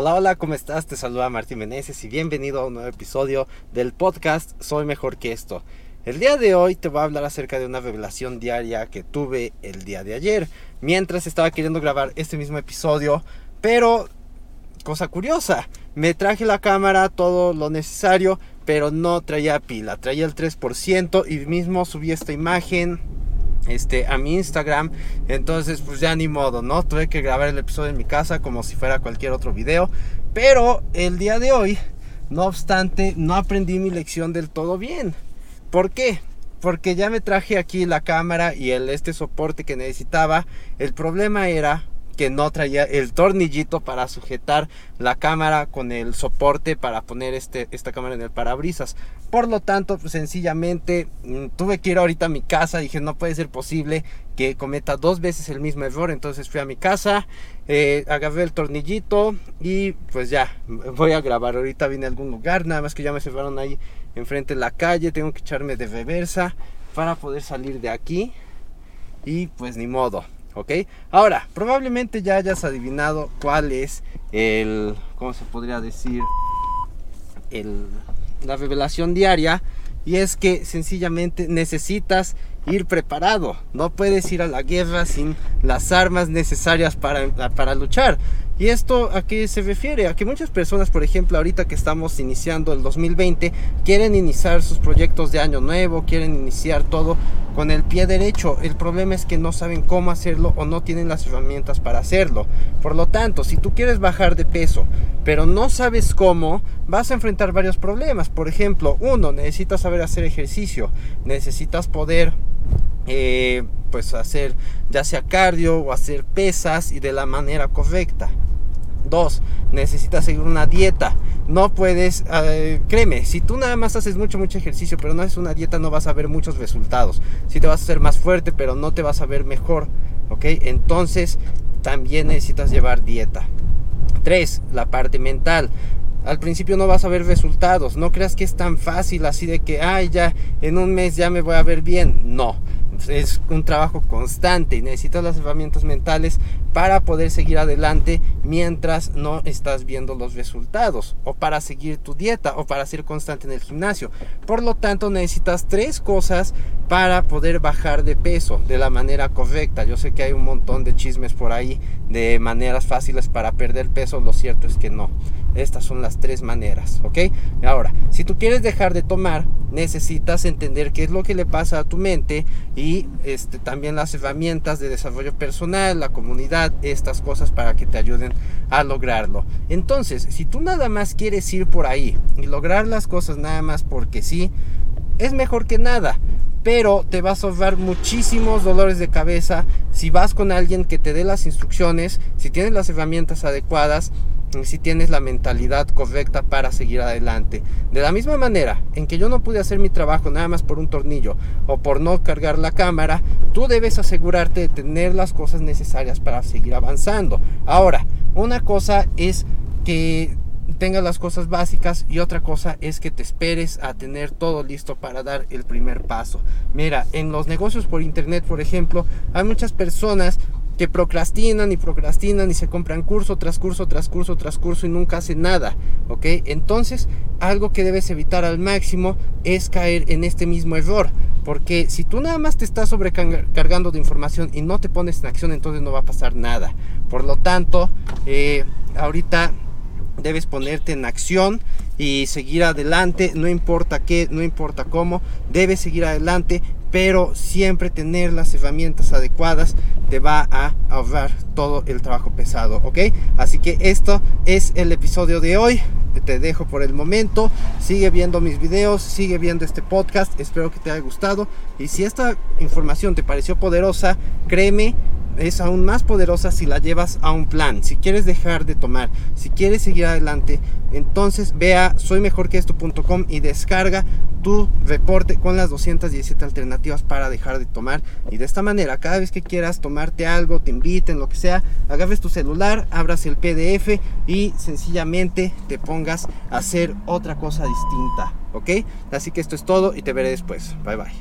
Hola, hola, ¿cómo estás? Te saluda Martín Meneses y bienvenido a un nuevo episodio del podcast Soy Mejor que esto. El día de hoy te voy a hablar acerca de una revelación diaria que tuve el día de ayer, mientras estaba queriendo grabar este mismo episodio, pero cosa curiosa, me traje la cámara, todo lo necesario, pero no traía pila, traía el 3% y mismo subí esta imagen este, a mi Instagram. Entonces, pues ya ni modo, ¿no? Tuve que grabar el episodio en mi casa como si fuera cualquier otro video. Pero el día de hoy, no obstante, no aprendí mi lección del todo bien. ¿Por qué? Porque ya me traje aquí la cámara y el este soporte que necesitaba. El problema era que no traía el tornillito para sujetar la cámara con el soporte para poner este, esta cámara en el parabrisas. Por lo tanto, pues, sencillamente mm, tuve que ir ahorita a mi casa. Dije, no puede ser posible que cometa dos veces el mismo error. Entonces fui a mi casa, eh, agarré el tornillito y pues ya, voy a grabar. Ahorita vine a algún lugar, nada más que ya me cerraron ahí enfrente de la calle. Tengo que echarme de reversa para poder salir de aquí. Y pues ni modo. ¿Ok? Ahora, probablemente ya hayas adivinado cuál es el, ¿cómo se podría decir? El, la revelación diaria y es que sencillamente necesitas ir preparado. No puedes ir a la guerra sin las armas necesarias para, para luchar. ¿Y esto a qué se refiere? A que muchas personas, por ejemplo, ahorita que estamos iniciando el 2020, quieren iniciar sus proyectos de año nuevo, quieren iniciar todo con el pie derecho. El problema es que no saben cómo hacerlo o no tienen las herramientas para hacerlo. Por lo tanto, si tú quieres bajar de peso, pero no sabes cómo, vas a enfrentar varios problemas. Por ejemplo, uno, necesitas saber hacer ejercicio, necesitas poder eh, pues hacer ya sea cardio o hacer pesas y de la manera correcta. Dos, necesitas seguir una dieta. No puedes, eh, créeme, si tú nada más haces mucho, mucho ejercicio, pero no haces una dieta, no vas a ver muchos resultados. Si te vas a hacer más fuerte, pero no te vas a ver mejor. ¿Ok? Entonces, también necesitas llevar dieta. Tres, la parte mental. Al principio no vas a ver resultados. No creas que es tan fácil así de que, ay, ya en un mes ya me voy a ver bien. No es un trabajo constante y necesitas las herramientas mentales para poder seguir adelante mientras no estás viendo los resultados o para seguir tu dieta o para ser constante en el gimnasio. Por lo tanto, necesitas tres cosas para poder bajar de peso de la manera correcta. Yo sé que hay un montón de chismes por ahí de maneras fáciles para perder peso, lo cierto es que no. Estas son las tres maneras, ¿ok? Ahora, si tú quieres dejar de tomar, necesitas entender qué es lo que le pasa a tu mente y este, también las herramientas de desarrollo personal, la comunidad, estas cosas para que te ayuden a lograrlo. Entonces, si tú nada más quieres ir por ahí y lograr las cosas nada más porque sí, es mejor que nada pero te vas a ahorrar muchísimos dolores de cabeza si vas con alguien que te dé las instrucciones, si tienes las herramientas adecuadas si tienes la mentalidad correcta para seguir adelante. De la misma manera en que yo no pude hacer mi trabajo nada más por un tornillo o por no cargar la cámara, tú debes asegurarte de tener las cosas necesarias para seguir avanzando. Ahora, una cosa es que tengas las cosas básicas y otra cosa es que te esperes a tener todo listo para dar el primer paso. Mira, en los negocios por internet, por ejemplo, hay muchas personas que procrastinan y procrastinan y se compran curso tras curso tras curso tras curso y nunca hacen nada, ¿ok? Entonces, algo que debes evitar al máximo es caer en este mismo error, porque si tú nada más te estás sobrecargando de información y no te pones en acción, entonces no va a pasar nada. Por lo tanto, eh, ahorita debes ponerte en acción y seguir adelante, no importa qué, no importa cómo, debes seguir adelante, pero siempre tener las herramientas adecuadas te va a ahorrar todo el trabajo pesado, ¿ok? Así que esto es el episodio de hoy. Te dejo por el momento. Sigue viendo mis videos, sigue viendo este podcast. Espero que te haya gustado. Y si esta información te pareció poderosa, créeme, es aún más poderosa si la llevas a un plan. Si quieres dejar de tomar, si quieres seguir adelante, entonces ve a soymejorqueesto.com y descarga tu reporte con las 217 alternativas para dejar de tomar. Y de esta manera, cada vez que quieras tomarte algo, te inviten, lo que sea, agarres tu celular, abras el PDF y sencillamente te pongas a hacer otra cosa distinta. ¿Ok? Así que esto es todo y te veré después. Bye bye.